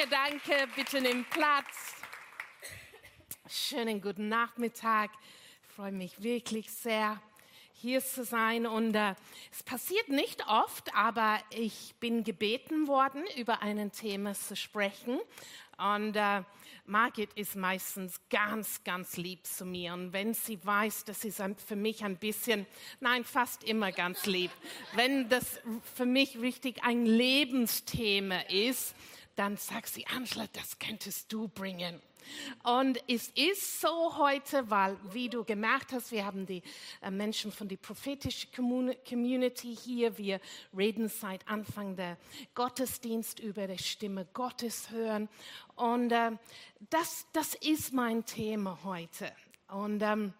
Danke, danke. Bitte nimm Platz. Schönen guten Nachmittag. Ich freue mich wirklich sehr, hier zu sein. Und äh, es passiert nicht oft, aber ich bin gebeten worden, über ein Thema zu sprechen. Und äh, Margit ist meistens ganz, ganz lieb zu mir. Und wenn sie weiß, das ist für mich ein bisschen, nein, fast immer ganz lieb. Wenn das für mich richtig ein Lebensthema ist, dann sagt sie, Angela, das könntest du bringen. Und es ist so heute, weil, wie du gemerkt hast, wir haben die äh, Menschen von der prophetischen Community hier. Wir reden seit Anfang der Gottesdienst über die Stimme Gottes hören. Und äh, das, das ist mein Thema heute. Und ähm,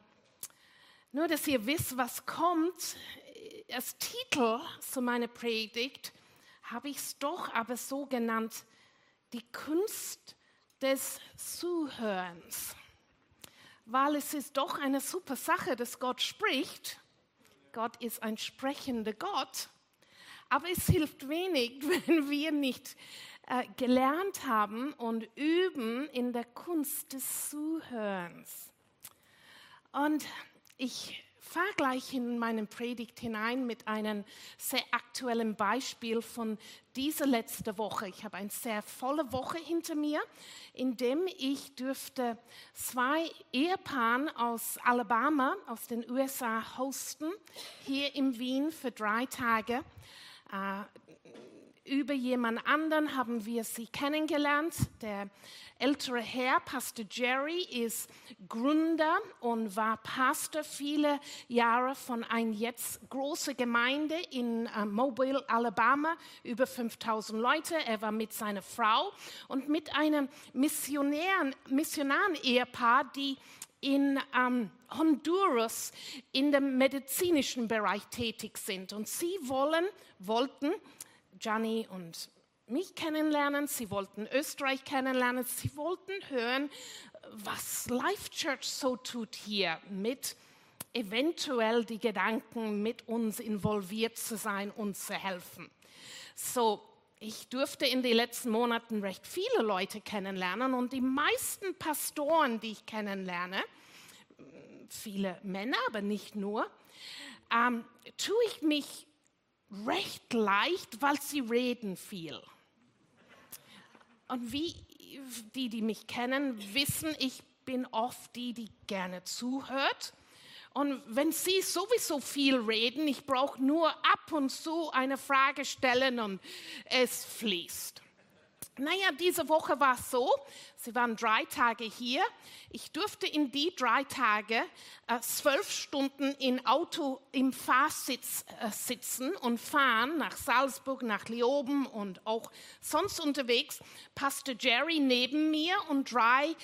nur, dass ihr wisst, was kommt, als Titel zu meiner Predigt habe ich es doch aber so genannt, die Kunst des Zuhörens, weil es ist doch eine super Sache, dass Gott spricht. Gott ist ein sprechender Gott, aber es hilft wenig, wenn wir nicht äh, gelernt haben und üben in der Kunst des Zuhörens. Und ich fahre gleich in meinen Predigt hinein mit einem sehr aktuellen Beispiel von dieser letzten Woche. Ich habe eine sehr volle Woche hinter mir, in dem ich dürfte zwei Ehepaaren aus Alabama, aus den USA hosten, hier in Wien für drei Tage. Äh, über jemand anderen haben wir sie kennengelernt. Der ältere Herr, Pastor Jerry, ist Gründer und war Pastor viele Jahre von einer jetzt großen Gemeinde in uh, Mobile, Alabama, über 5000 Leute. Er war mit seiner Frau und mit einem Missionären, Missionaren-Ehepaar, die in ähm, Honduras in dem medizinischen Bereich tätig sind. Und sie wollen, wollten Gianni und mich kennenlernen, sie wollten Österreich kennenlernen, sie wollten hören, was Life Church so tut hier mit eventuell die Gedanken mit uns involviert zu sein und zu helfen. So, ich durfte in den letzten Monaten recht viele Leute kennenlernen und die meisten Pastoren, die ich kennenlerne, viele Männer, aber nicht nur, ähm, tue ich mich recht leicht, weil sie reden viel. Und wie die, die mich kennen, wissen, ich bin oft die, die gerne zuhört. Und wenn Sie sowieso viel reden, ich brauche nur ab und zu eine Frage stellen und es fließt. Naja, diese Woche war es so, sie waren drei Tage hier. Ich durfte in die drei Tage äh, zwölf Stunden im Auto im Fahrsitz äh, sitzen und fahren nach Salzburg, nach Leoben und auch sonst unterwegs. Pastor Jerry neben mir und drei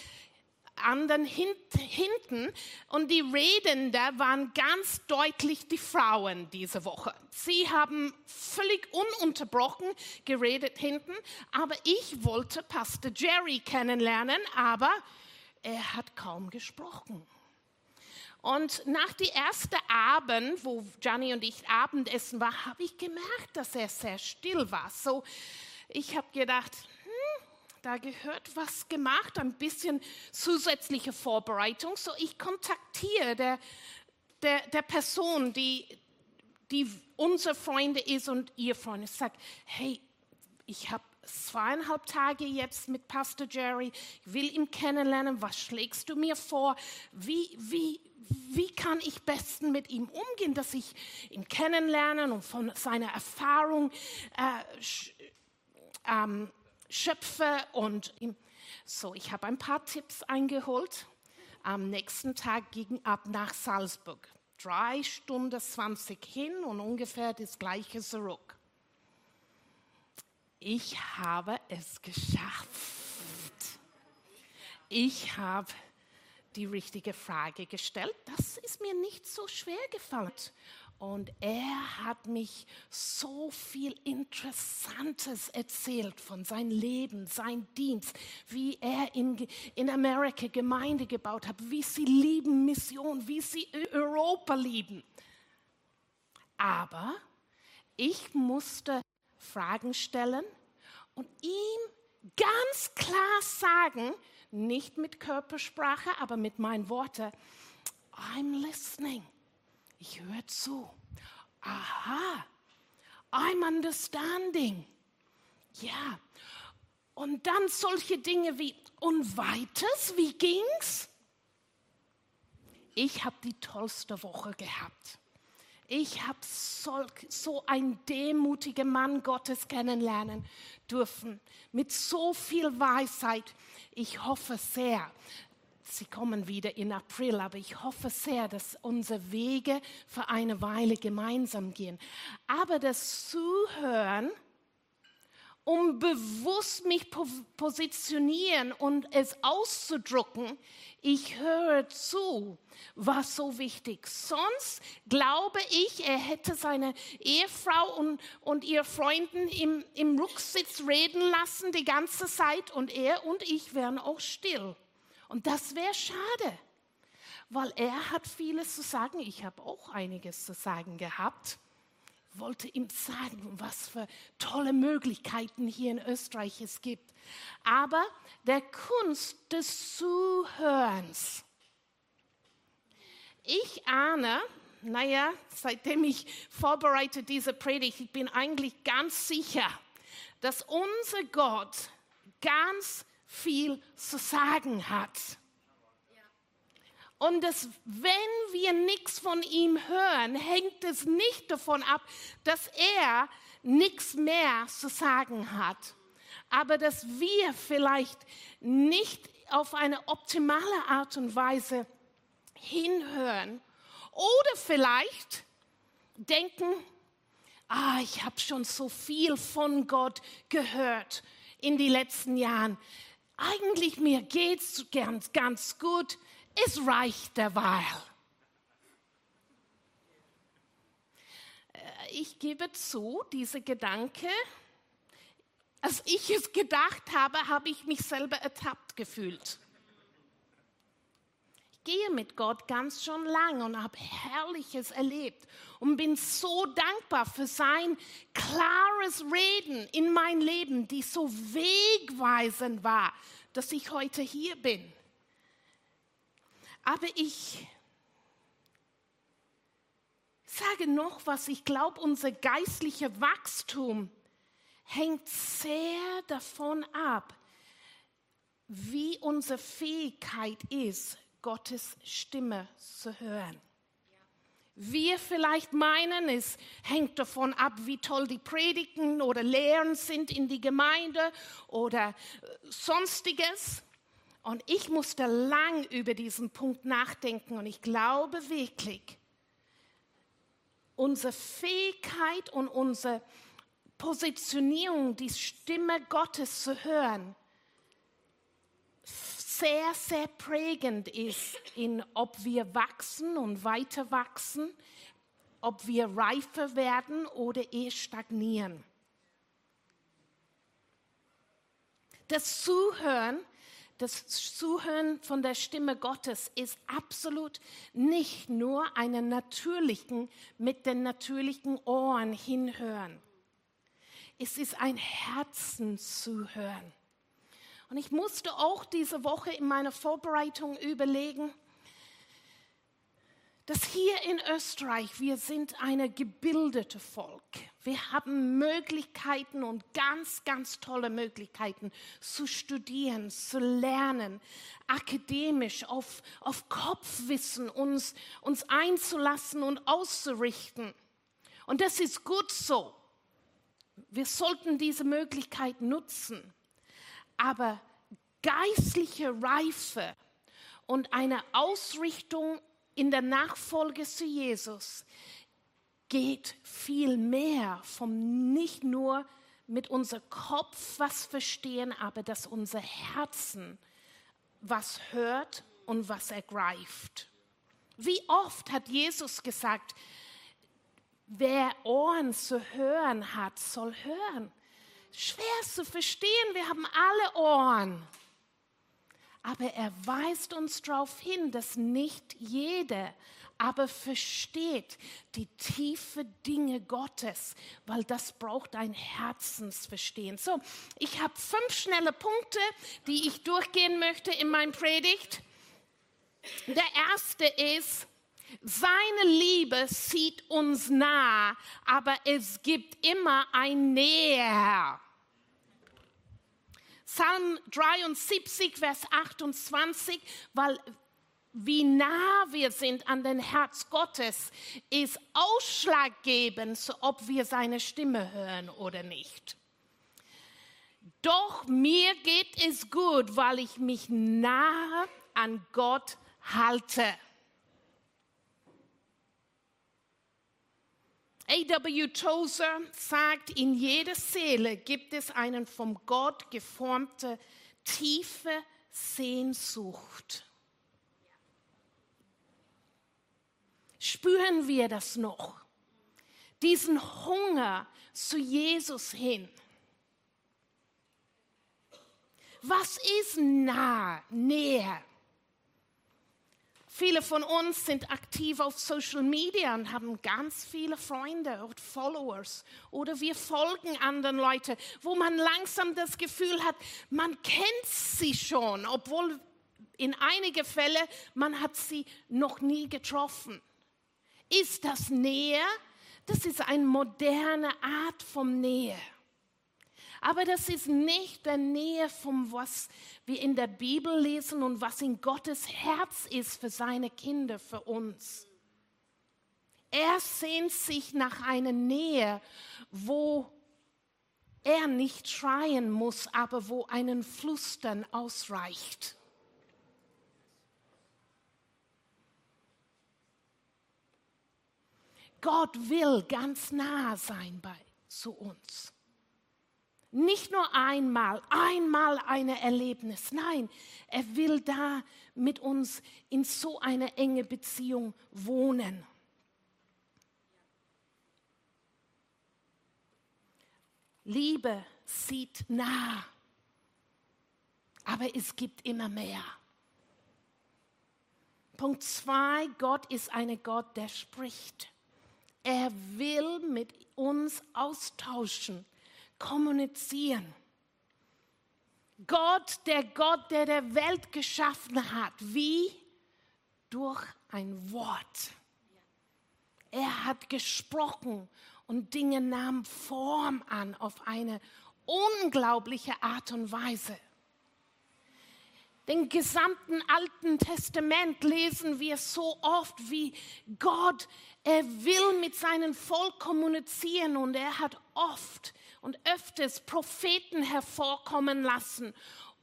anderen hint, hinten und die Redender waren ganz deutlich die Frauen diese Woche. Sie haben völlig ununterbrochen geredet hinten, aber ich wollte Pastor Jerry kennenlernen, aber er hat kaum gesprochen. Und nach dem ersten Abend, wo Gianni und ich Abendessen war, habe ich gemerkt, dass er sehr still war. So, ich habe gedacht, da gehört was gemacht, ein bisschen zusätzliche Vorbereitung. So ich kontaktiere der, der, der Person, die, die unsere Freunde ist und ihr Freund ist, sagt, hey, ich habe zweieinhalb Tage jetzt mit Pastor Jerry, ich will ihn kennenlernen, was schlägst du mir vor? Wie, wie, wie kann ich besten mit ihm umgehen, dass ich ihn kennenlernen und von seiner Erfahrung äh, ähm, schöpfe und so, ich habe ein paar Tipps eingeholt. Am nächsten Tag ging ab nach Salzburg. Drei Stunden 20 hin und ungefähr das gleiche zurück. Ich habe es geschafft. Ich habe die richtige Frage gestellt. Das ist mir nicht so schwer gefallen. Und er hat mich so viel Interessantes erzählt von seinem Leben, sein Dienst, wie er in, in Amerika Gemeinde gebaut hat, wie sie lieben Mission, wie sie Europa lieben. Aber ich musste Fragen stellen und ihm ganz klar sagen, nicht mit Körpersprache, aber mit meinen Worten, I'm listening. Ich höre zu. Aha, I'm understanding. Ja. Und dann solche Dinge wie, und weiters, wie ging's? Ich habe die tollste Woche gehabt. Ich habe so, so einen demutigen Mann Gottes kennenlernen dürfen, mit so viel Weisheit. Ich hoffe sehr, Sie kommen wieder in April, aber ich hoffe sehr, dass unsere Wege für eine Weile gemeinsam gehen. Aber das Zuhören, um bewusst mich positionieren und es auszudrucken, ich höre zu, war so wichtig. Sonst glaube ich, er hätte seine Ehefrau und, und ihr Freunden im, im Rücksitz reden lassen die ganze Zeit und er und ich wären auch still. Und das wäre schade, weil er hat vieles zu sagen. Ich habe auch einiges zu sagen gehabt. Wollte ihm sagen, was für tolle Möglichkeiten hier in Österreich es gibt. Aber der Kunst des Zuhörens. Ich ahne, naja, seitdem ich vorbereite diese Predigt, ich bin eigentlich ganz sicher, dass unser Gott ganz viel zu sagen hat. Und dass, wenn wir nichts von ihm hören, hängt es nicht davon ab, dass er nichts mehr zu sagen hat, aber dass wir vielleicht nicht auf eine optimale Art und Weise hinhören oder vielleicht denken, ah, ich habe schon so viel von Gott gehört in den letzten Jahren eigentlich mir geht's ganz, ganz gut, es reicht derweil. Äh, ich gebe zu, diese Gedanke, als ich es gedacht habe, habe ich mich selber ertappt gefühlt gehe mit Gott ganz schon lange und habe Herrliches erlebt und bin so dankbar für sein klares Reden in mein Leben, die so wegweisend war, dass ich heute hier bin. Aber ich sage noch was, ich glaube, unser geistlicher Wachstum hängt sehr davon ab, wie unsere Fähigkeit ist, Gottes Stimme zu hören. Wir vielleicht meinen, es hängt davon ab, wie toll die Predigten oder Lehren sind in die Gemeinde oder äh, sonstiges. Und ich musste lang über diesen Punkt nachdenken und ich glaube wirklich, unsere Fähigkeit und unsere Positionierung, die Stimme Gottes zu hören, sehr, sehr prägend ist, in ob wir wachsen und weiter wachsen, ob wir reifer werden oder eher stagnieren. Das Zuhören, das Zuhören von der Stimme Gottes ist absolut nicht nur einen natürlichen, mit den natürlichen Ohren hinhören. Es ist ein Herzenszuhören. Und ich musste auch diese Woche in meiner Vorbereitung überlegen, dass hier in Österreich wir sind eine gebildete Volk. Wir haben Möglichkeiten und ganz, ganz tolle Möglichkeiten zu studieren, zu lernen, akademisch auf, auf Kopfwissen uns, uns einzulassen und auszurichten. Und das ist gut so. Wir sollten diese Möglichkeit nutzen. Aber geistliche Reife und eine Ausrichtung in der Nachfolge zu Jesus geht viel mehr vom nicht nur mit unserem Kopf was verstehen, aber dass unser Herzen was hört und was ergreift. Wie oft hat Jesus gesagt, wer Ohren zu hören hat, soll hören schwer zu verstehen. Wir haben alle Ohren. Aber er weist uns darauf hin, dass nicht jeder aber versteht die tiefe Dinge Gottes, weil das braucht ein Herzensverstehen. So, ich habe fünf schnelle Punkte, die ich durchgehen möchte in meinem Predigt. Der erste ist, seine Liebe zieht uns nah, aber es gibt immer ein Näher. Psalm 73, Vers 28, weil wie nah wir sind an den Herz Gottes, ist ausschlaggebend, ob wir seine Stimme hören oder nicht. Doch mir geht es gut, weil ich mich nahe an Gott halte. A.W. Tozer sagt, in jeder Seele gibt es einen vom Gott geformte tiefe Sehnsucht. Spüren wir das noch? Diesen Hunger zu Jesus hin. Was ist nah, näher? Viele von uns sind aktiv auf Social Media und haben ganz viele Freunde und Followers. Oder wir folgen anderen Leuten, wo man langsam das Gefühl hat, man kennt sie schon, obwohl in einigen Fällen man hat sie noch nie getroffen. Ist das Nähe? Das ist eine moderne Art von Nähe. Aber das ist nicht der Nähe von was wir in der Bibel lesen und was in Gottes Herz ist für seine Kinder, für uns. Er sehnt sich nach einer Nähe, wo er nicht schreien muss, aber wo einen Flüstern ausreicht. Gott will ganz nah sein bei zu uns. Nicht nur einmal, einmal ein Erlebnis. Nein, er will da mit uns in so eine enge Beziehung wohnen. Liebe sieht nah, aber es gibt immer mehr. Punkt zwei, Gott ist ein Gott, der spricht. Er will mit uns austauschen kommunizieren. Gott, der Gott, der der Welt geschaffen hat, wie durch ein Wort. Er hat gesprochen und Dinge nahmen Form an auf eine unglaubliche Art und Weise. Den gesamten Alten Testament lesen wir so oft, wie Gott, er will mit seinem Volk kommunizieren und er hat oft und öfters Propheten hervorkommen lassen,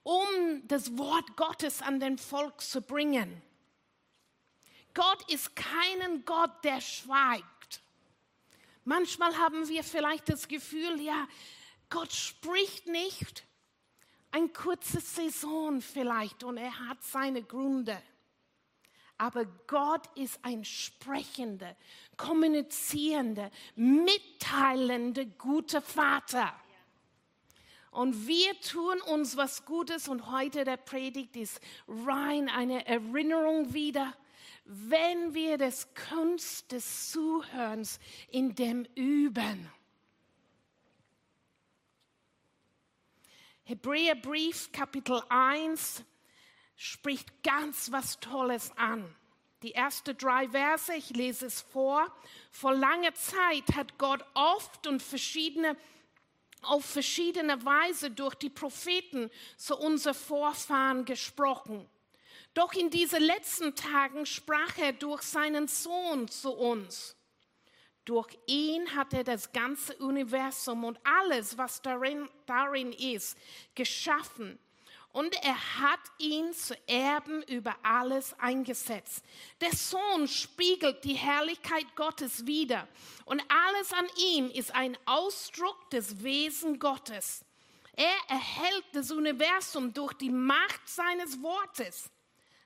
um das Wort Gottes an den Volk zu bringen. Gott ist keinen Gott, der schweigt. Manchmal haben wir vielleicht das Gefühl, ja, Gott spricht nicht. Ein kurzes Saison vielleicht und er hat seine Gründe. Aber Gott ist ein sprechender, kommunizierender, mitteilender, guter Vater. Und wir tun uns was Gutes und heute der Predigt ist rein eine Erinnerung wieder, wenn wir das Kunst des Zuhörens in dem üben. Hebräerbrief Kapitel 1 spricht ganz was Tolles an. Die ersten drei Verse, ich lese es vor. Vor langer Zeit hat Gott oft und verschiedene, auf verschiedene Weise durch die Propheten zu unseren Vorfahren gesprochen. Doch in diesen letzten Tagen sprach er durch seinen Sohn zu uns. Durch ihn hat er das ganze Universum und alles, was darin, darin ist, geschaffen und er hat ihn zu Erben über alles eingesetzt. Der Sohn spiegelt die Herrlichkeit Gottes wider und alles an ihm ist ein Ausdruck des Wesen Gottes. Er erhält das Universum durch die Macht seines Wortes.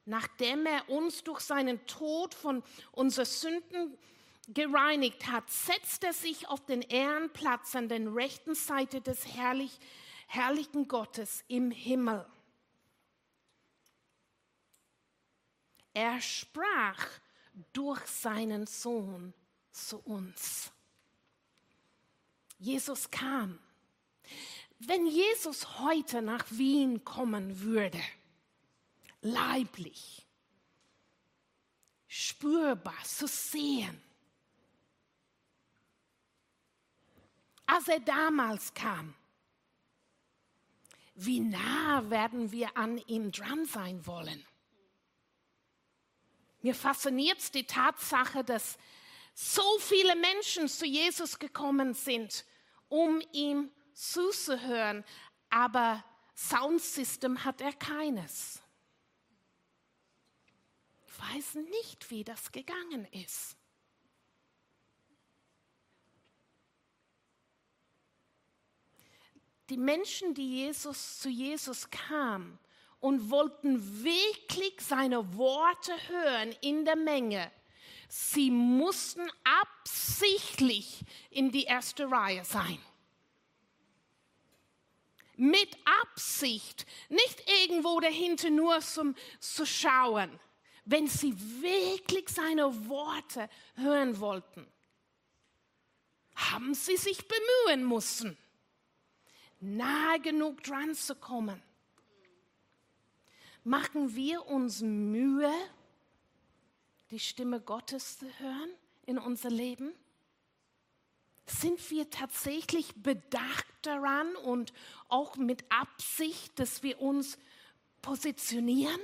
Nachdem er uns durch seinen Tod von unseren Sünden gereinigt hat, setzt er sich auf den Ehrenplatz an der rechten Seite des herrlich, herrlichen Gottes im Himmel. Er sprach durch seinen Sohn zu uns. Jesus kam. Wenn Jesus heute nach Wien kommen würde, leiblich, spürbar zu sehen, als er damals kam, wie nah werden wir an ihm dran sein wollen? Mir fasziniert die Tatsache, dass so viele Menschen zu Jesus gekommen sind, um ihm zuzuhören, aber Soundsystem hat er keines. Ich weiß nicht, wie das gegangen ist. Die Menschen, die Jesus zu Jesus kamen und wollten wirklich seine Worte hören in der Menge, sie mussten absichtlich in die erste Reihe sein. Mit Absicht, nicht irgendwo dahinter nur zum, zu schauen, wenn sie wirklich seine Worte hören wollten, haben sie sich bemühen müssen, nahe genug dran zu kommen. Machen wir uns Mühe, die Stimme Gottes zu hören in unser Leben? Sind wir tatsächlich bedacht daran und auch mit Absicht, dass wir uns positionieren?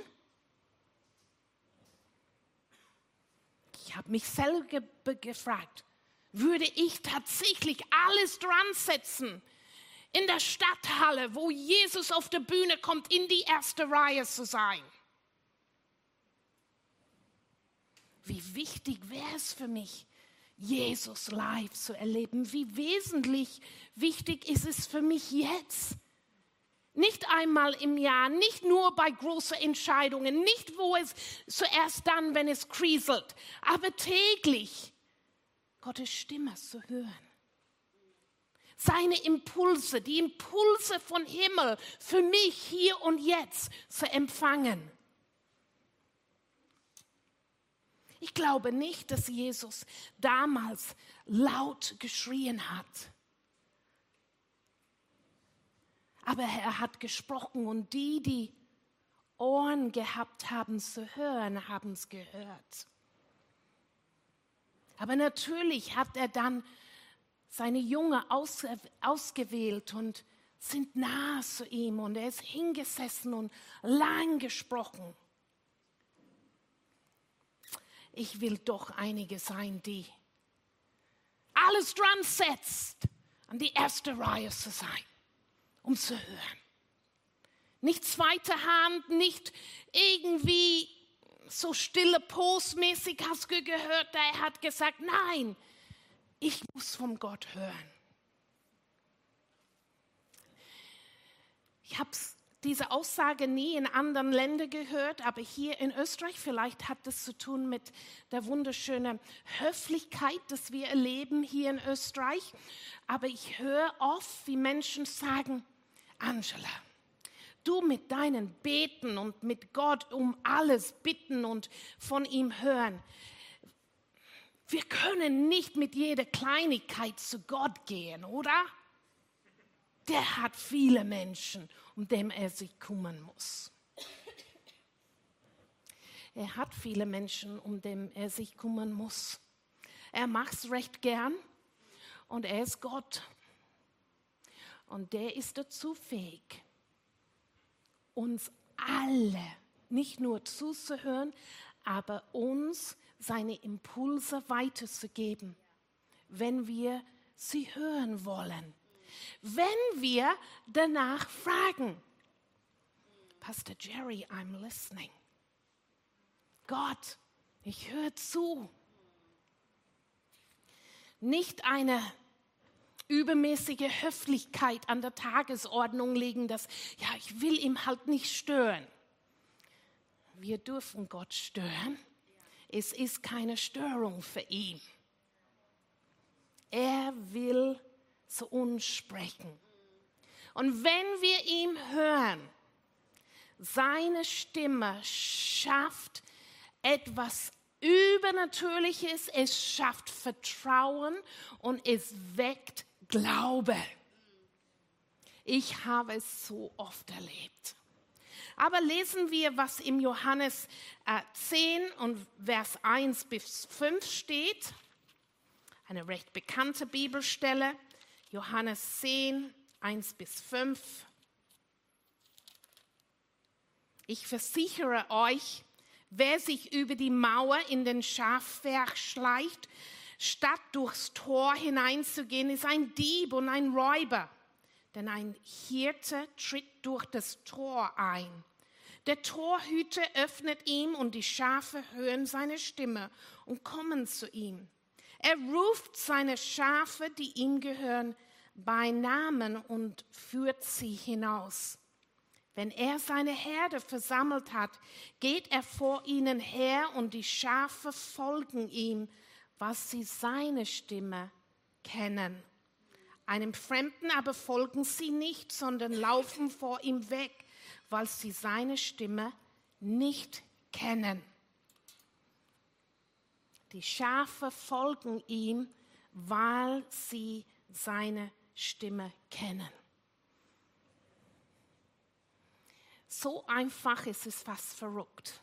Ich habe mich selber gefragt, würde ich tatsächlich alles dran setzen, in der Stadthalle, wo Jesus auf der Bühne kommt, in die erste Reihe zu sein? Wie wichtig wäre es für mich, Jesus live zu erleben. Wie wesentlich wichtig ist es für mich jetzt? Nicht einmal im Jahr, nicht nur bei großen Entscheidungen, nicht wo es zuerst dann, wenn es kriselt, aber täglich Gottes Stimme zu hören. Seine Impulse, die Impulse von Himmel für mich hier und jetzt zu empfangen. Ich glaube nicht, dass Jesus damals laut geschrien hat. Aber er hat gesprochen und die, die Ohren gehabt haben zu hören, haben es gehört. Aber natürlich hat er dann seine Jünger aus, ausgewählt und sind nah zu ihm und er ist hingesessen und lang gesprochen ich will doch einige sein, die alles dran setzt, an die erste Reihe zu sein, um zu hören. Nicht zweite Hand, nicht irgendwie so stille postmäßig hast du gehört, er hat gesagt, nein, ich muss vom Gott hören. Ich habe es diese Aussage nie in anderen Ländern gehört, aber hier in Österreich, vielleicht hat das zu tun mit der wunderschönen Höflichkeit, dass wir erleben hier in Österreich. Aber ich höre oft, wie Menschen sagen, Angela, du mit deinen Beten und mit Gott um alles bitten und von ihm hören. Wir können nicht mit jeder Kleinigkeit zu Gott gehen, oder? Der hat viele Menschen um den er sich kümmern muss. Er hat viele Menschen, um den er sich kümmern muss. Er macht es recht gern und er ist Gott. Und der ist dazu fähig, uns alle nicht nur zuzuhören, aber uns seine Impulse weiterzugeben, wenn wir sie hören wollen wenn wir danach fragen. Pastor Jerry, I'm listening. Gott, ich höre zu. Nicht eine übermäßige Höflichkeit an der Tagesordnung legen, dass, ja, ich will ihm halt nicht stören. Wir dürfen Gott stören. Es ist keine Störung für ihn. Er will zu uns sprechen. Und wenn wir ihm hören, seine Stimme schafft etwas Übernatürliches, es schafft Vertrauen und es weckt Glaube. Ich habe es so oft erlebt. Aber lesen wir, was im Johannes äh, 10 und Vers 1 bis 5 steht. Eine recht bekannte Bibelstelle. Johannes 10, 1 bis 5. Ich versichere euch, wer sich über die Mauer in den Schafwerk schleicht, statt durchs Tor hineinzugehen, ist ein Dieb und ein Räuber. Denn ein Hirte tritt durch das Tor ein. Der Torhüter öffnet ihm und die Schafe hören seine Stimme und kommen zu ihm. Er ruft seine Schafe, die ihm gehören, bei Namen und führt sie hinaus. Wenn er seine Herde versammelt hat, geht er vor ihnen her und die Schafe folgen ihm, was sie seine Stimme kennen. Einem Fremden aber folgen sie nicht, sondern laufen vor ihm weg, weil sie seine Stimme nicht kennen. Die Schafe folgen ihm, weil sie seine Stimme kennen. So einfach ist es fast verrückt.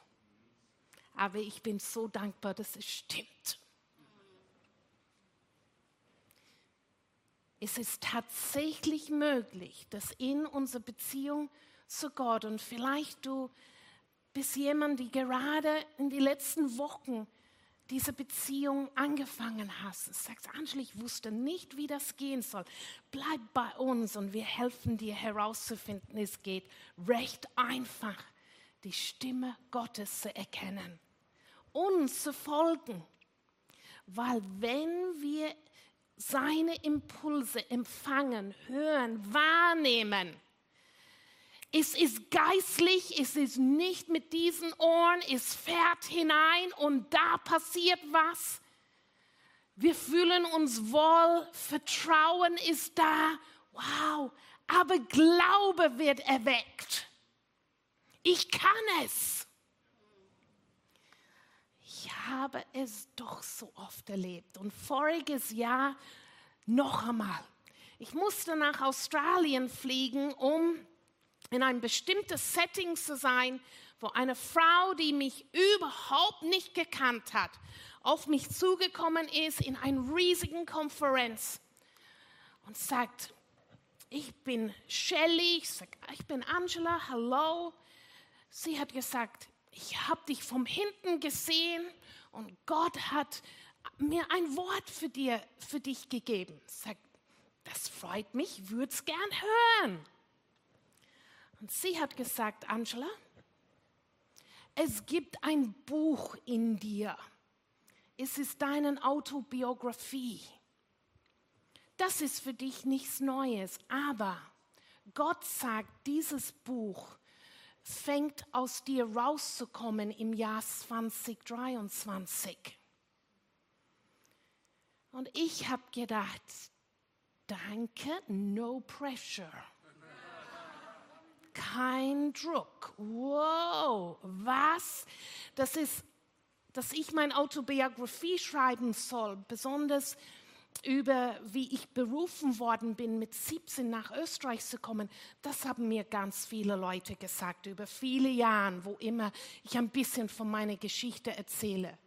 Aber ich bin so dankbar, dass es stimmt. Es ist tatsächlich möglich, dass in unserer Beziehung zu Gott und vielleicht du bist jemand, die gerade in den letzten Wochen diese Beziehung angefangen hast. Du sagst, Angela, ich wusste nicht, wie das gehen soll. Bleib bei uns und wir helfen dir herauszufinden. Es geht recht einfach, die Stimme Gottes zu erkennen, uns zu folgen. Weil wenn wir seine Impulse empfangen, hören, wahrnehmen, es ist geistlich, es ist nicht mit diesen Ohren, es fährt hinein und da passiert was. Wir fühlen uns wohl, Vertrauen ist da, wow, aber Glaube wird erweckt. Ich kann es. Ich habe es doch so oft erlebt und voriges Jahr noch einmal. Ich musste nach Australien fliegen, um in ein bestimmtes Setting zu sein, wo eine Frau, die mich überhaupt nicht gekannt hat, auf mich zugekommen ist in einer riesigen Konferenz und sagt, ich bin Shelly, ich, sag, ich bin Angela, hallo. Sie hat gesagt, ich habe dich von hinten gesehen und Gott hat mir ein Wort für, dir, für dich gegeben. Sagt, das freut mich, würde es gern hören. Und sie hat gesagt, Angela, es gibt ein Buch in dir. Es ist deine Autobiografie. Das ist für dich nichts Neues, aber Gott sagt, dieses Buch fängt aus dir rauszukommen im Jahr 2023. Und ich habe gedacht, danke, no pressure kein Druck. Wow, was? Das ist, dass ich meine Autobiografie schreiben soll, besonders über wie ich berufen worden bin, mit 17 nach Österreich zu kommen, das haben mir ganz viele Leute gesagt, über viele Jahre, wo immer ich ein bisschen von meiner Geschichte erzähle.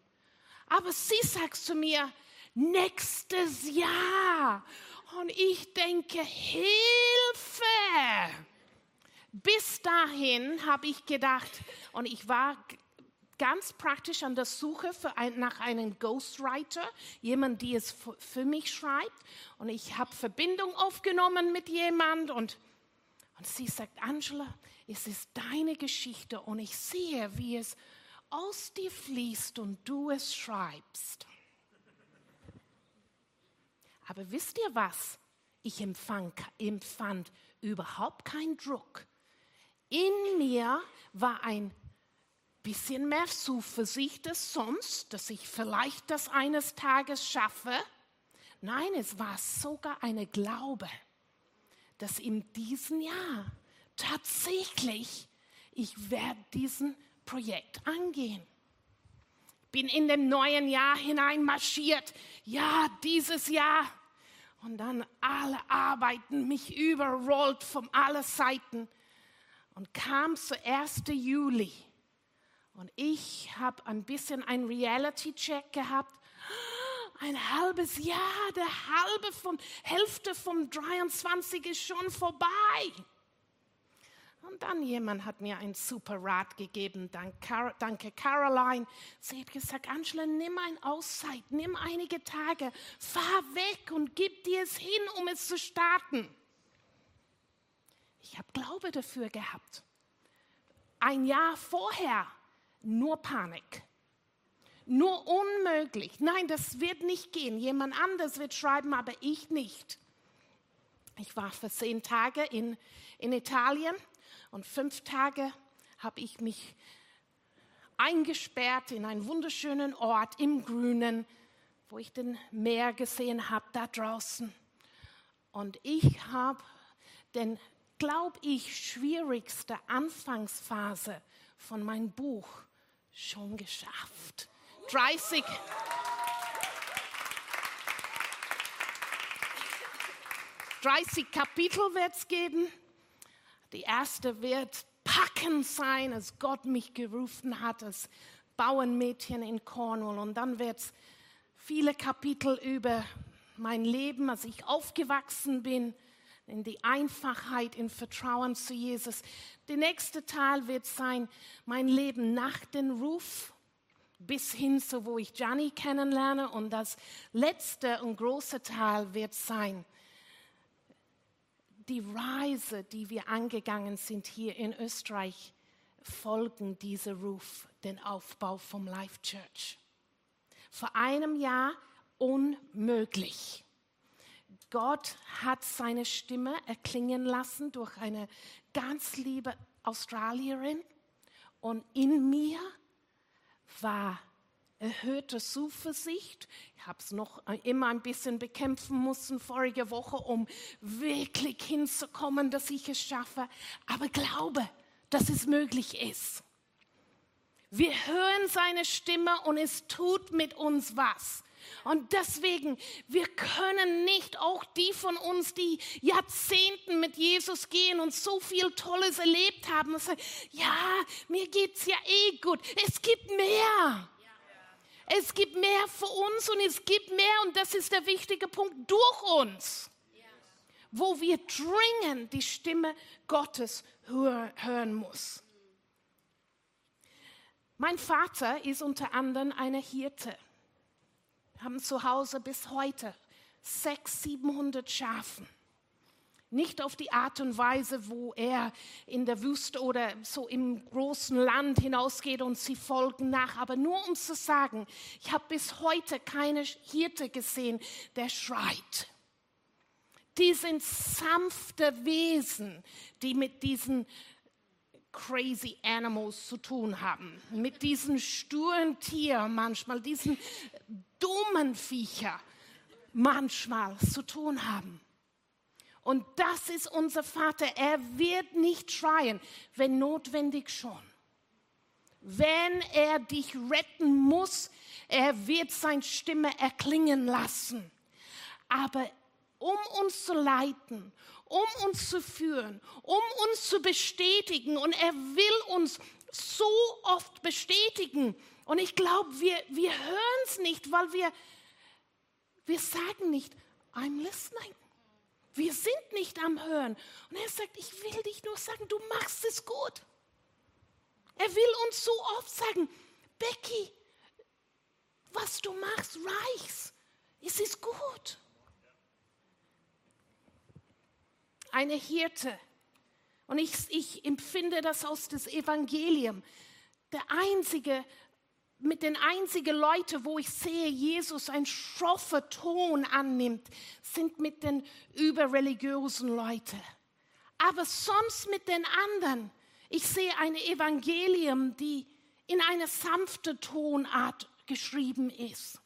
Aber sie sagt zu mir, nächstes Jahr. Und ich denke, Hilfe! Bis dahin habe ich gedacht, und ich war ganz praktisch an der Suche ein, nach einem Ghostwriter, jemand, der es für mich schreibt. Und ich habe Verbindung aufgenommen mit jemand und, und sie sagt, Angela, es ist deine Geschichte und ich sehe, wie es aus dir fließt und du es schreibst. Aber wisst ihr was? Ich empfand, empfand überhaupt keinen Druck in mir war ein bisschen mehr Zuversicht als sonst, dass ich vielleicht das eines Tages schaffe. Nein, es war sogar eine Glaube, dass in diesem Jahr tatsächlich ich werde diesen Projekt angehen. bin in dem neuen Jahr hineinmarschiert. Ja, dieses Jahr. Und dann alle Arbeiten mich überrollt von allen Seiten. Und kam zu 1. Juli. Und ich habe ein bisschen ein Reality-Check gehabt. Ein halbes Jahr, der halbe von, Hälfte vom 23 ist schon vorbei. Und dann jemand hat mir einen super Rat gegeben. Danke, Caroline. Sie hat gesagt, Angela, nimm ein Auszeit, nimm einige Tage, fahr weg und gib dir es hin, um es zu starten. Ich habe Glaube dafür gehabt. Ein Jahr vorher nur Panik. Nur unmöglich. Nein, das wird nicht gehen. Jemand anders wird schreiben, aber ich nicht. Ich war für zehn Tage in, in Italien und fünf Tage habe ich mich eingesperrt in einen wunderschönen Ort im Grünen, wo ich den Meer gesehen habe, da draußen. Und ich habe den, glaube ich, schwierigste Anfangsphase von meinem Buch schon geschafft. 30. Dreißig Kapitel wird es geben. Die erste wird packend sein, als Gott mich gerufen hat als Bauernmädchen in Cornwall. Und dann wird es viele Kapitel über mein Leben, als ich aufgewachsen bin, in die Einfachheit, in Vertrauen zu Jesus. Der nächste Teil wird sein, mein Leben nach dem Ruf bis hin zu, wo ich Gianni kennenlerne. Und das letzte und große Teil wird sein, die Reise, die wir angegangen sind hier in Österreich, folgen dieser Ruf, den Aufbau vom Life Church. Vor einem Jahr unmöglich. Gott hat seine Stimme erklingen lassen durch eine ganz liebe Australierin und in mir war erhöhte Zuversicht. Ich habe es noch immer ein bisschen bekämpfen müssen vorige Woche, um wirklich hinzukommen, dass ich es schaffe. Aber glaube, dass es möglich ist. Wir hören seine Stimme und es tut mit uns was. Und deswegen, wir können nicht, auch die von uns, die Jahrzehnten mit Jesus gehen und so viel Tolles erlebt haben, sagen, ja, mir geht es ja eh gut. Es gibt mehr. Es gibt mehr für uns und es gibt mehr, und das ist der wichtige Punkt, durch uns, wo wir dringend die Stimme Gottes hören muss. Mein Vater ist unter anderem eine Hirte haben zu Hause bis heute 600, 700 Schafen. Nicht auf die Art und Weise, wo er in der Wüste oder so im großen Land hinausgeht und sie folgen nach, aber nur um zu sagen, ich habe bis heute keine Hirte gesehen, der schreit. Die sind sanfte Wesen, die mit diesen crazy animals zu tun haben, mit diesen sturen Tieren manchmal, diesen dummen Viecher manchmal zu tun haben. Und das ist unser Vater. Er wird nicht schreien, wenn notwendig schon. Wenn er dich retten muss, er wird seine Stimme erklingen lassen. Aber um uns zu leiten, um uns zu führen, um uns zu bestätigen. Und er will uns so oft bestätigen. Und ich glaube, wir, wir hören es nicht, weil wir, wir sagen nicht, I'm listening. Wir sind nicht am Hören. Und er sagt, ich will dich nur sagen, du machst es gut. Er will uns so oft sagen, Becky, was du machst, reicht. Es ist gut. Eine Hirte. Und ich, ich empfinde das aus dem Evangelium. Der einzige, mit den einzigen Leuten, wo ich sehe, Jesus ein schroffer Ton annimmt, sind mit den überreligiösen Leuten. Aber sonst mit den anderen. Ich sehe ein Evangelium, die in einer sanften Tonart geschrieben ist,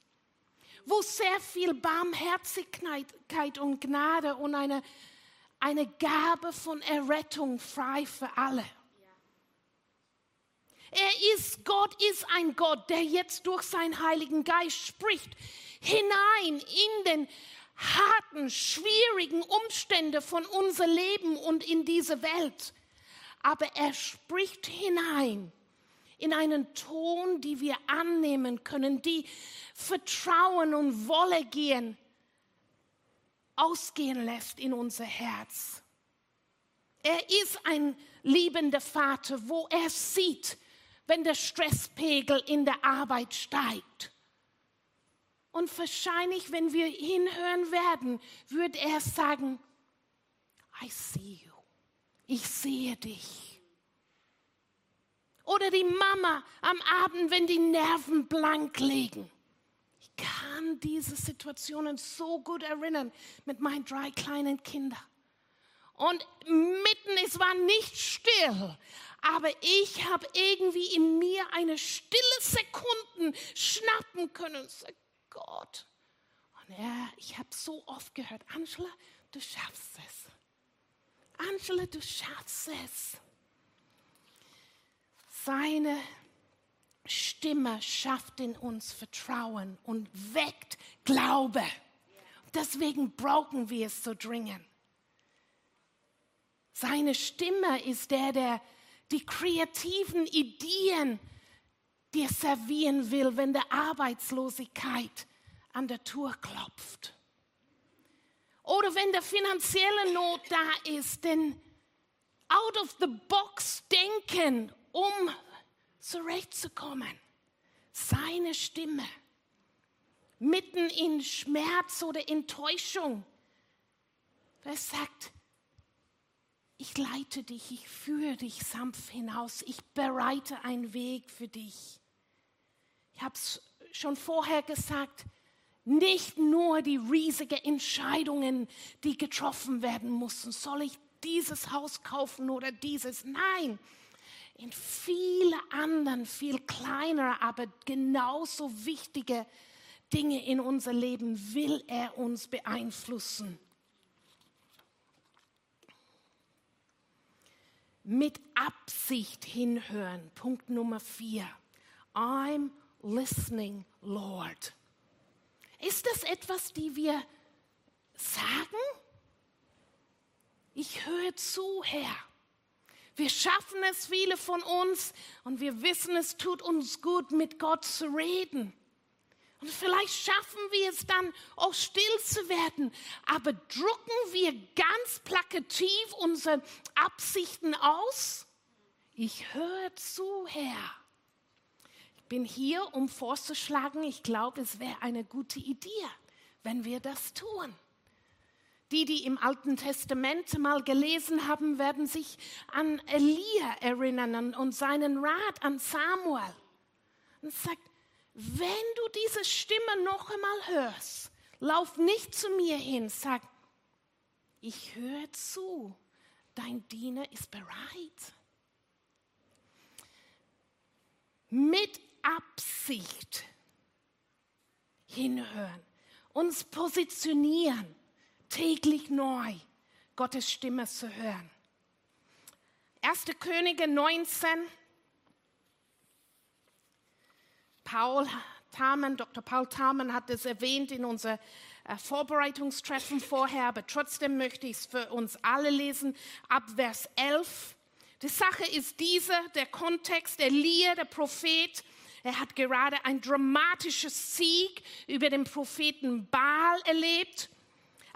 wo sehr viel Barmherzigkeit und Gnade und eine eine Gabe von Errettung frei für alle. Er ist, Gott ist ein Gott, der jetzt durch seinen Heiligen Geist spricht, hinein in den harten, schwierigen Umstände von unser Leben und in diese Welt. Aber er spricht hinein in einen Ton, die wir annehmen können, die Vertrauen und Wolle gehen, ausgehen lässt in unser Herz. Er ist ein liebender Vater, wo er sieht, wenn der Stresspegel in der Arbeit steigt. Und wahrscheinlich, wenn wir hinhören werden, würde er sagen, I see you. Ich sehe dich. Oder die Mama am Abend, wenn die Nerven blank liegen. Kann diese Situationen so gut erinnern mit meinen drei kleinen Kindern. Und mitten, es war nicht still, aber ich habe irgendwie in mir eine stille Sekunden schnappen können. Und Gott. Und er, ich habe so oft gehört, Angela, du schaffst es. Angela, du schaffst es. Seine Stimme schafft in uns Vertrauen und weckt Glaube. Deswegen brauchen wir es so dringend. Seine Stimme ist der, der die kreativen Ideen dir servieren will, wenn der Arbeitslosigkeit an der Tür klopft. Oder wenn der finanzielle Not da ist, denn out of the box denken, um zurechtzukommen. Seine Stimme. Mitten in Schmerz oder Enttäuschung. Wer sagt, ich leite dich, ich führe dich sanft hinaus, ich bereite einen Weg für dich. Ich habe es schon vorher gesagt, nicht nur die riesigen Entscheidungen, die getroffen werden mussten. Soll ich dieses Haus kaufen oder dieses? Nein. In viele anderen, viel kleinere, aber genauso wichtige Dinge in unser Leben will er uns beeinflussen. mit Absicht hinhören. Punkt Nummer vier. I'm listening, Lord. Ist das etwas, die wir sagen? Ich höre zu, Herr. Wir schaffen es, viele von uns, und wir wissen, es tut uns gut, mit Gott zu reden. Und vielleicht schaffen wir es dann auch still zu werden. Aber drucken wir ganz plakativ unsere Absichten aus? Ich höre zu, Herr. Ich bin hier, um vorzuschlagen, ich glaube, es wäre eine gute Idee, wenn wir das tun. Die, die im Alten Testament mal gelesen haben, werden sich an Elia erinnern und seinen Rat an Samuel. Und sagt, wenn du diese Stimme noch einmal hörst, lauf nicht zu mir hin, sag, ich höre zu, dein Diener ist bereit. Mit Absicht hinhören, uns positionieren, täglich neu Gottes Stimme zu hören. 1. Könige 19, Paul Thamen, Dr. Paul Thamen hat es erwähnt in unser äh, Vorbereitungstreffen vorher, aber trotzdem möchte ich es für uns alle lesen, ab Vers 11. Die Sache ist diese, der Kontext, Elia, der Prophet, er hat gerade ein dramatisches Sieg über den Propheten Baal erlebt.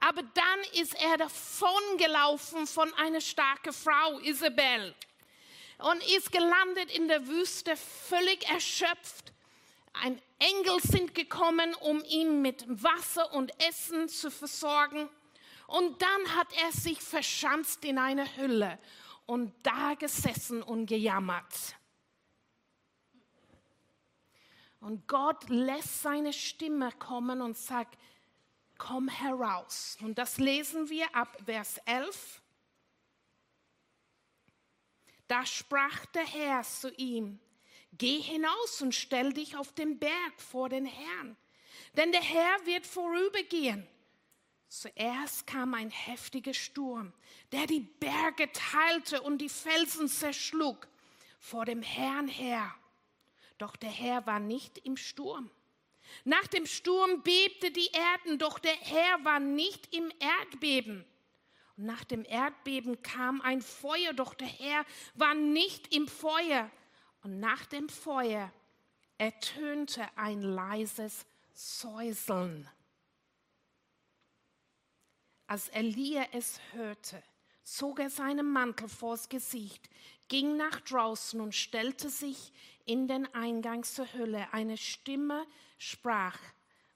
Aber dann ist er davongelaufen von einer starken Frau, Isabel, und ist gelandet in der Wüste, völlig erschöpft ein Engel sind gekommen, um ihn mit Wasser und Essen zu versorgen. Und dann hat er sich verschanzt in eine Hülle und da gesessen und gejammert. Und Gott lässt seine Stimme kommen und sagt, komm heraus. Und das lesen wir ab Vers 11. Da sprach der Herr zu ihm, Geh hinaus und stell dich auf den Berg vor den Herrn, denn der Herr wird vorübergehen. Zuerst kam ein heftiger Sturm, der die Berge teilte und die Felsen zerschlug. vor dem Herrn her. Doch der Herr war nicht im Sturm. Nach dem Sturm bebte die Erden, doch der Herr war nicht im Erdbeben. Und nach dem Erdbeben kam ein Feuer, doch der Herr war nicht im Feuer. Und nach dem Feuer ertönte ein leises Säuseln. Als Elia es hörte, zog er seinen Mantel vors Gesicht, ging nach draußen und stellte sich in den Eingang zur Hülle. Eine Stimme sprach,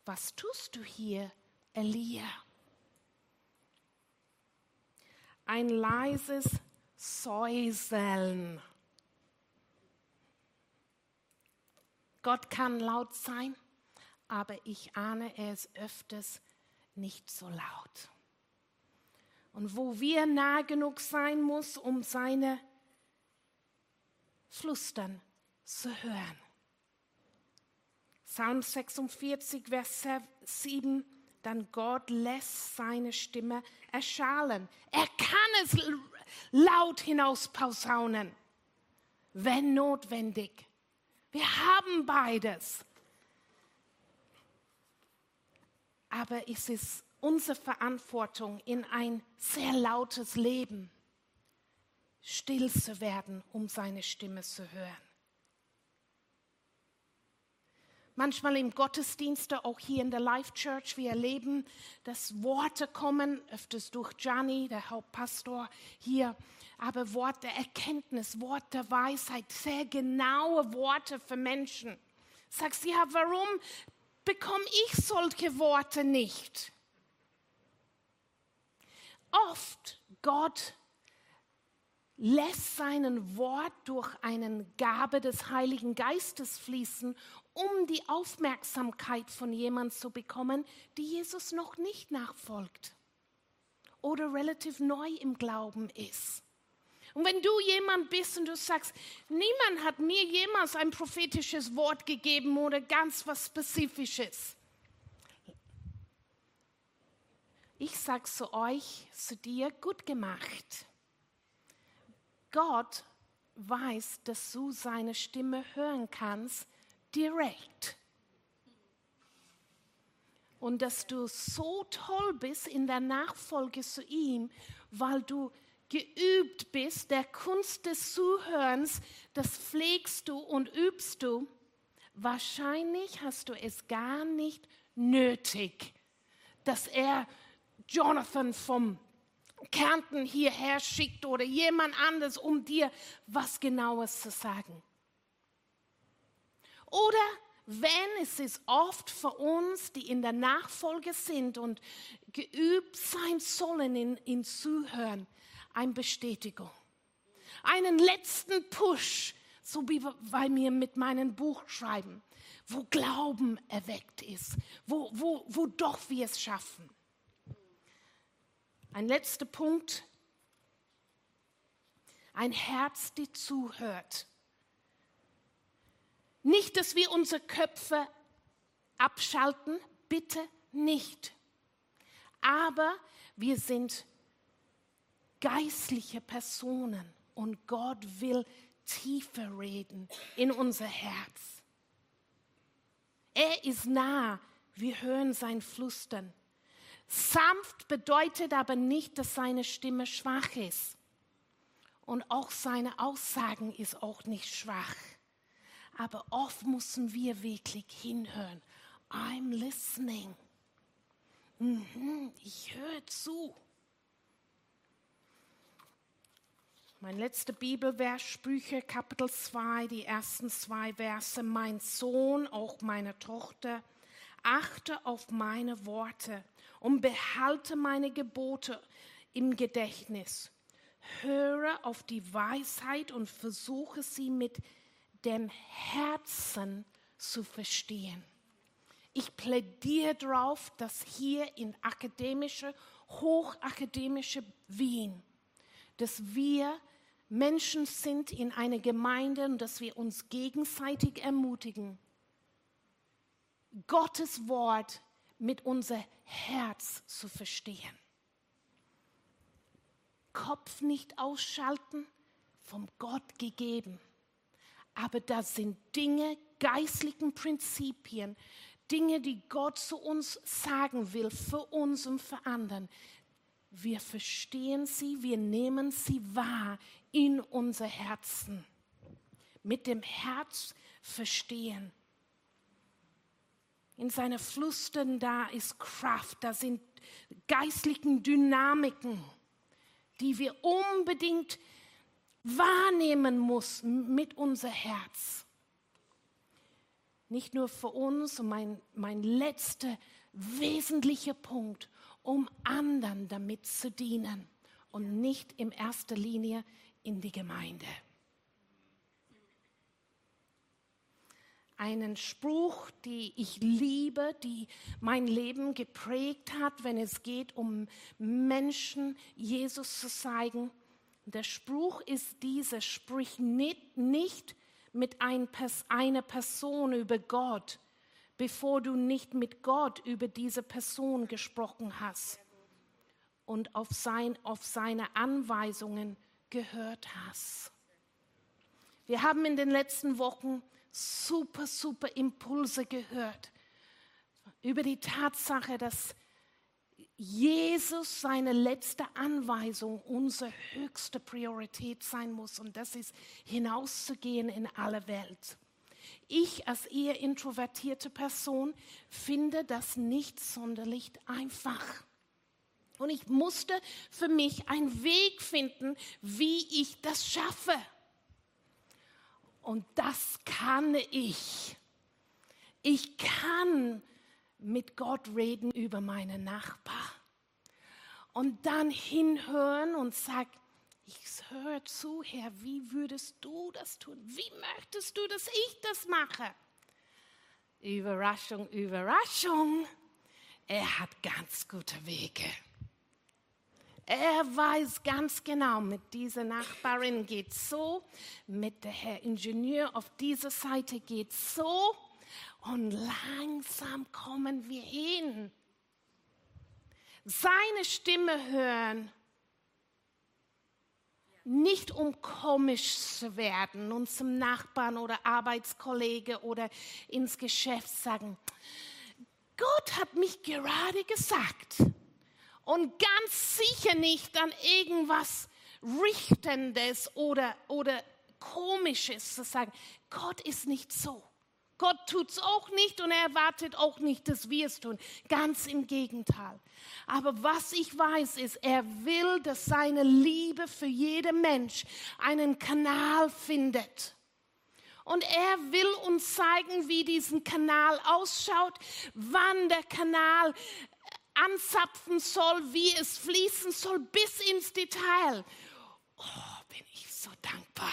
was tust du hier, Elia? Ein leises Säuseln. Gott kann laut sein, aber ich ahne, ist öfters nicht so laut. Und wo wir nah genug sein muss, um seine Flüstern zu hören. Psalm 46, Vers 7, dann Gott lässt seine Stimme erschallen. Er kann es laut hinaus posaunen, wenn notwendig. Wir haben beides. Aber es ist unsere Verantwortung, in ein sehr lautes Leben still zu werden, um seine Stimme zu hören. Manchmal im Gottesdienst, auch hier in der Life Church, wir erleben, dass Worte kommen, öfters durch Gianni, der Hauptpastor hier, aber Wort der Erkenntnis, Wort der Weisheit, sehr genaue Worte für Menschen. Sagst du, ja, warum bekomme ich solche Worte nicht? Oft Gott lässt seinen Wort durch einen Gabe des Heiligen Geistes fließen, um die Aufmerksamkeit von jemandem zu bekommen, die Jesus noch nicht nachfolgt oder relativ neu im Glauben ist. Und wenn du jemand bist und du sagst, niemand hat mir jemals ein prophetisches Wort gegeben oder ganz was Spezifisches. Ich sage zu euch, zu dir, gut gemacht. Gott weiß, dass du seine Stimme hören kannst direkt. Und dass du so toll bist in der Nachfolge zu ihm, weil du geübt bist, der Kunst des Zuhörens, das pflegst du und übst du, wahrscheinlich hast du es gar nicht nötig, dass er Jonathan vom Kärnten hierher schickt oder jemand anderes, um dir was Genaues zu sagen. Oder wenn es ist oft für uns, die in der Nachfolge sind und geübt sein sollen in, in Zuhören, eine Bestätigung. Einen letzten Push, so wie bei mir mit meinem Buch schreiben, wo Glauben erweckt ist, wo, wo, wo doch wir es schaffen. Ein letzter Punkt. Ein Herz, die zuhört. Nicht, dass wir unsere Köpfe abschalten, bitte nicht. Aber wir sind geistliche Personen und Gott will tiefer reden in unser Herz. Er ist nah, wir hören sein Flüstern. Sanft bedeutet aber nicht, dass seine Stimme schwach ist. Und auch seine Aussagen ist auch nicht schwach aber oft müssen wir wirklich hinhören. I'm listening. Mhm, ich höre zu. Mein letzter Bibelvers, Sprüche, Kapitel 2, die ersten zwei Verse. Mein Sohn, auch meine Tochter, achte auf meine Worte und behalte meine Gebote im Gedächtnis. Höre auf die Weisheit und versuche sie mit dem Herzen zu verstehen. Ich plädiere darauf, dass hier in akademische, hochakademische Wien, dass wir Menschen sind in einer Gemeinde und dass wir uns gegenseitig ermutigen, Gottes Wort mit unser Herz zu verstehen. Kopf nicht ausschalten, vom Gott gegeben aber das sind Dinge, geistlichen Prinzipien, Dinge, die Gott zu uns sagen will, für uns und für anderen. Wir verstehen sie, wir nehmen sie wahr in unser Herzen. Mit dem Herz verstehen. In seinen Flüstern da ist Kraft, da sind geistlichen Dynamiken, die wir unbedingt wahrnehmen müssen mit unser Herz. Nicht nur für uns mein, mein letzter wesentlicher Punkt, um anderen damit zu dienen und nicht in erster Linie in die Gemeinde. Einen Spruch, die ich liebe, die mein Leben geprägt hat, wenn es geht um Menschen Jesus zu zeigen. Der Spruch ist dieser, sprich nicht, nicht mit ein, einer Person über Gott, bevor du nicht mit Gott über diese Person gesprochen hast und auf, sein, auf seine Anweisungen gehört hast. Wir haben in den letzten Wochen super, super Impulse gehört über die Tatsache, dass Jesus seine letzte Anweisung unsere höchste Priorität sein muss und das ist hinauszugehen in alle Welt. Ich als eher introvertierte Person finde das nicht sonderlich einfach. Und ich musste für mich einen Weg finden, wie ich das schaffe. Und das kann ich. Ich kann mit Gott reden über meine Nachbar. Und dann hinhören und sagen, ich höre zu, Herr, wie würdest du das tun? Wie möchtest du, dass ich das mache? Überraschung, Überraschung. Er hat ganz gute Wege. Er weiß ganz genau, mit dieser Nachbarin geht so, mit der Herr Ingenieur auf dieser Seite geht so und langsam kommen wir hin. Seine Stimme hören, nicht um komisch zu werden und zum Nachbarn oder Arbeitskollege oder ins Geschäft sagen, Gott hat mich gerade gesagt und ganz sicher nicht an irgendwas Richtendes oder, oder Komisches zu sagen. Gott ist nicht so. Gott tut es auch nicht und er erwartet auch nicht, dass wir es tun. Ganz im Gegenteil. Aber was ich weiß ist, er will, dass seine Liebe für jeden Mensch einen Kanal findet. Und er will uns zeigen, wie diesen Kanal ausschaut, wann der Kanal anzapfen soll, wie es fließen soll, bis ins Detail. Oh, bin ich so dankbar.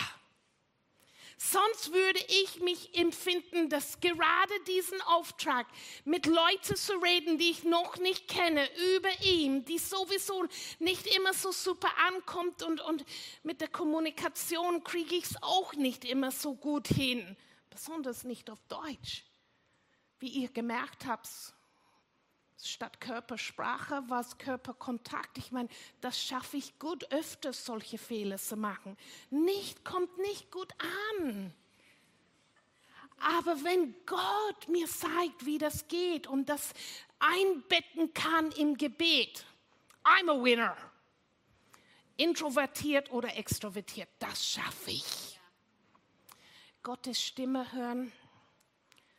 Sonst würde ich mich empfinden, dass gerade diesen Auftrag, mit Leuten zu reden, die ich noch nicht kenne, über ihn, die sowieso nicht immer so super ankommt und, und mit der Kommunikation kriege ich es auch nicht immer so gut hin, besonders nicht auf Deutsch. Wie ihr gemerkt habt, statt Körpersprache war es Körperkontakt. Ich meine, das schaffe ich gut öfters, solche Fehler zu machen. Nicht kommt nicht gut an. Aber wenn Gott mir zeigt, wie das geht und das einbetten kann im Gebet, I'm a winner. Introvertiert oder extrovertiert, das schaffe ich. Gottes Stimme hören,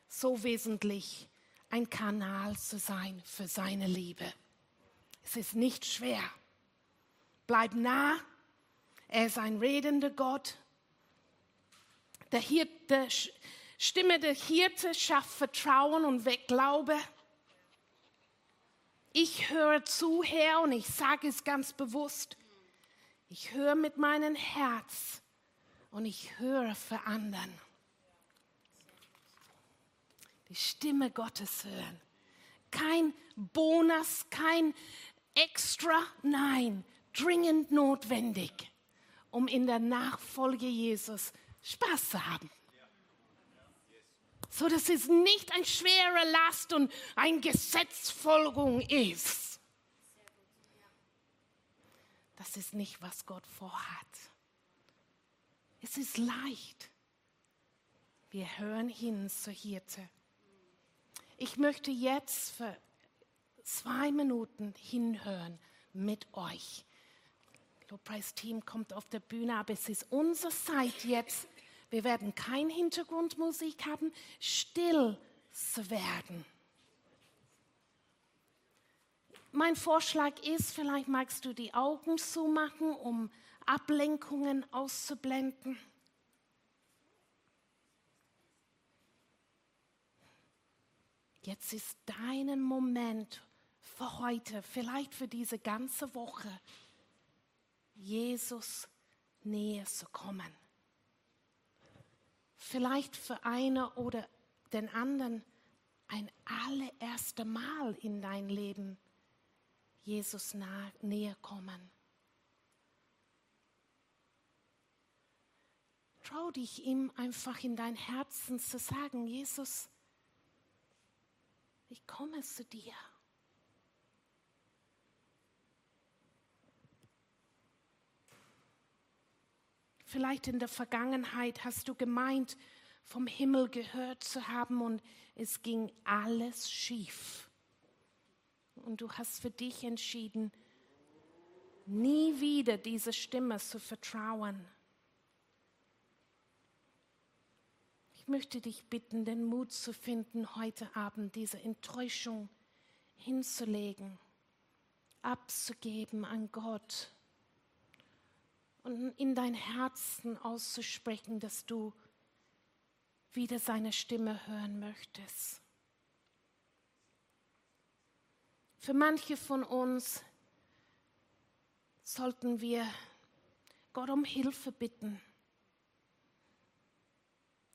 so wesentlich ein Kanal zu sein für seine Liebe. Es ist nicht schwer. Bleib nah. Er ist ein redender Gott. Der Hirte, Stimme der Hirte schafft Vertrauen und weckt Glaube. Ich höre zu, Herr, und ich sage es ganz bewusst. Ich höre mit meinem Herz und ich höre für anderen die Stimme Gottes hören. Kein Bonus, kein Extra, nein, dringend notwendig, um in der Nachfolge Jesus Spaß zu haben. So dass es nicht eine schwere Last und eine Gesetzfolgung ist. Das ist nicht, was Gott vorhat. Es ist leicht. Wir hören hin zur Hirte. Ich möchte jetzt für zwei Minuten hinhören mit euch. Lobpreisteam kommt auf der Bühne, aber es ist unsere Zeit jetzt. Wir werden kein Hintergrundmusik haben, still zu werden. Mein Vorschlag ist, vielleicht magst du die Augen zumachen, um Ablenkungen auszublenden. Jetzt ist dein Moment für heute, vielleicht für diese ganze Woche, Jesus näher zu kommen. Vielleicht für eine oder den anderen ein allererste Mal in dein Leben Jesus nah, näher kommen. Trau dich ihm einfach in dein Herzen zu sagen, Jesus, ich komme zu dir. Vielleicht in der Vergangenheit hast du gemeint, vom Himmel gehört zu haben und es ging alles schief. Und du hast für dich entschieden, nie wieder diese Stimme zu vertrauen. Ich möchte dich bitten, den Mut zu finden, heute Abend diese Enttäuschung hinzulegen, abzugeben an Gott und in dein Herzen auszusprechen, dass du wieder seine Stimme hören möchtest. Für manche von uns sollten wir Gott um Hilfe bitten,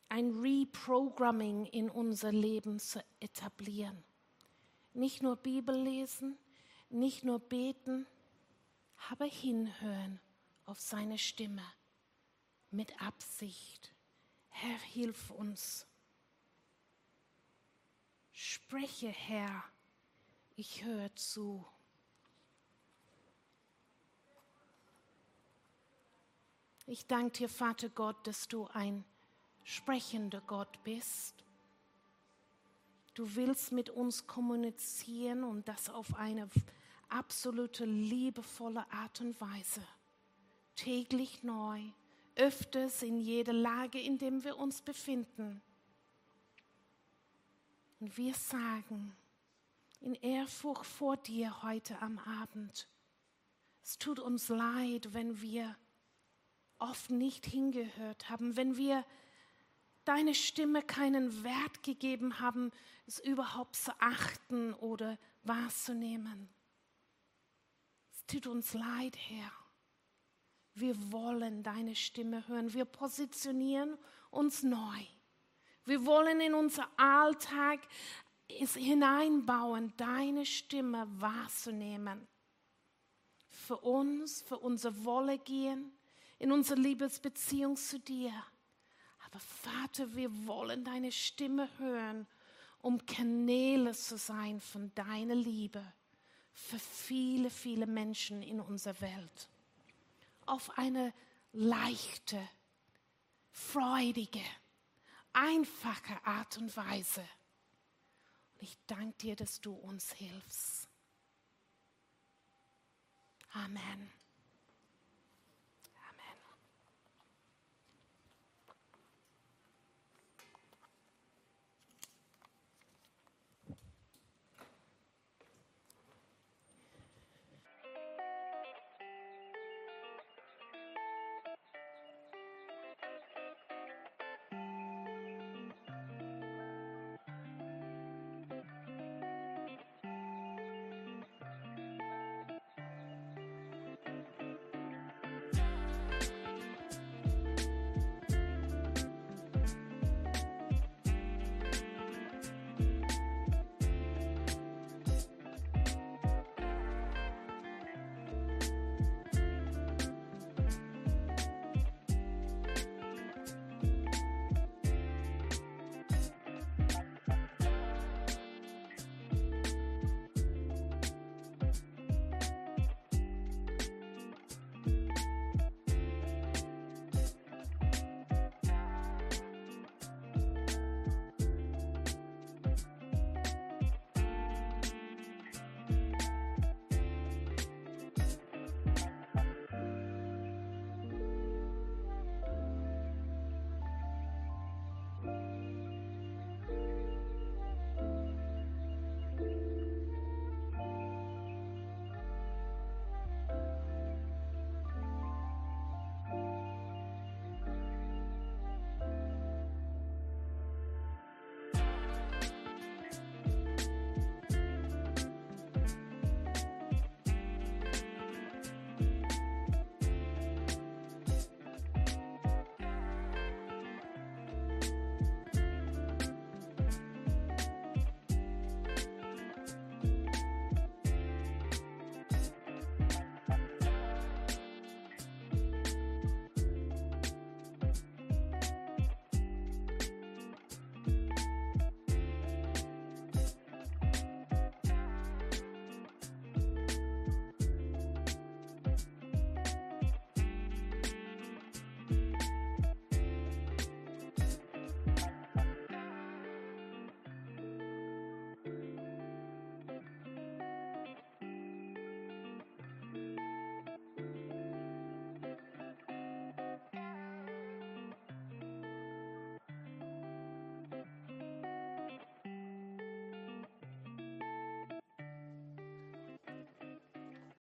ein Reprogramming in unser Leben zu etablieren. Nicht nur Bibel lesen, nicht nur beten, aber hinhören auf seine Stimme mit Absicht. Herr, hilf uns. Spreche, Herr, ich höre zu. Ich danke dir, Vater Gott, dass du ein sprechender Gott bist. Du willst mit uns kommunizieren und das auf eine absolute liebevolle Art und Weise täglich neu, öfters in jeder Lage, in der wir uns befinden. Und wir sagen in Ehrfurcht vor dir heute am Abend, es tut uns leid, wenn wir oft nicht hingehört haben, wenn wir deine Stimme keinen Wert gegeben haben, es überhaupt zu achten oder wahrzunehmen. Es tut uns leid, Herr. Wir wollen deine Stimme hören. Wir positionieren uns neu. Wir wollen in unser Alltag hineinbauen, deine Stimme wahrzunehmen. Für uns, für unser Wohlergehen, in unsere Liebesbeziehung zu dir. Aber Vater, wir wollen deine Stimme hören, um Kanäle zu sein von deiner Liebe für viele, viele Menschen in unserer Welt auf eine leichte, freudige, einfache Art und Weise. Und ich danke dir, dass du uns hilfst. Amen.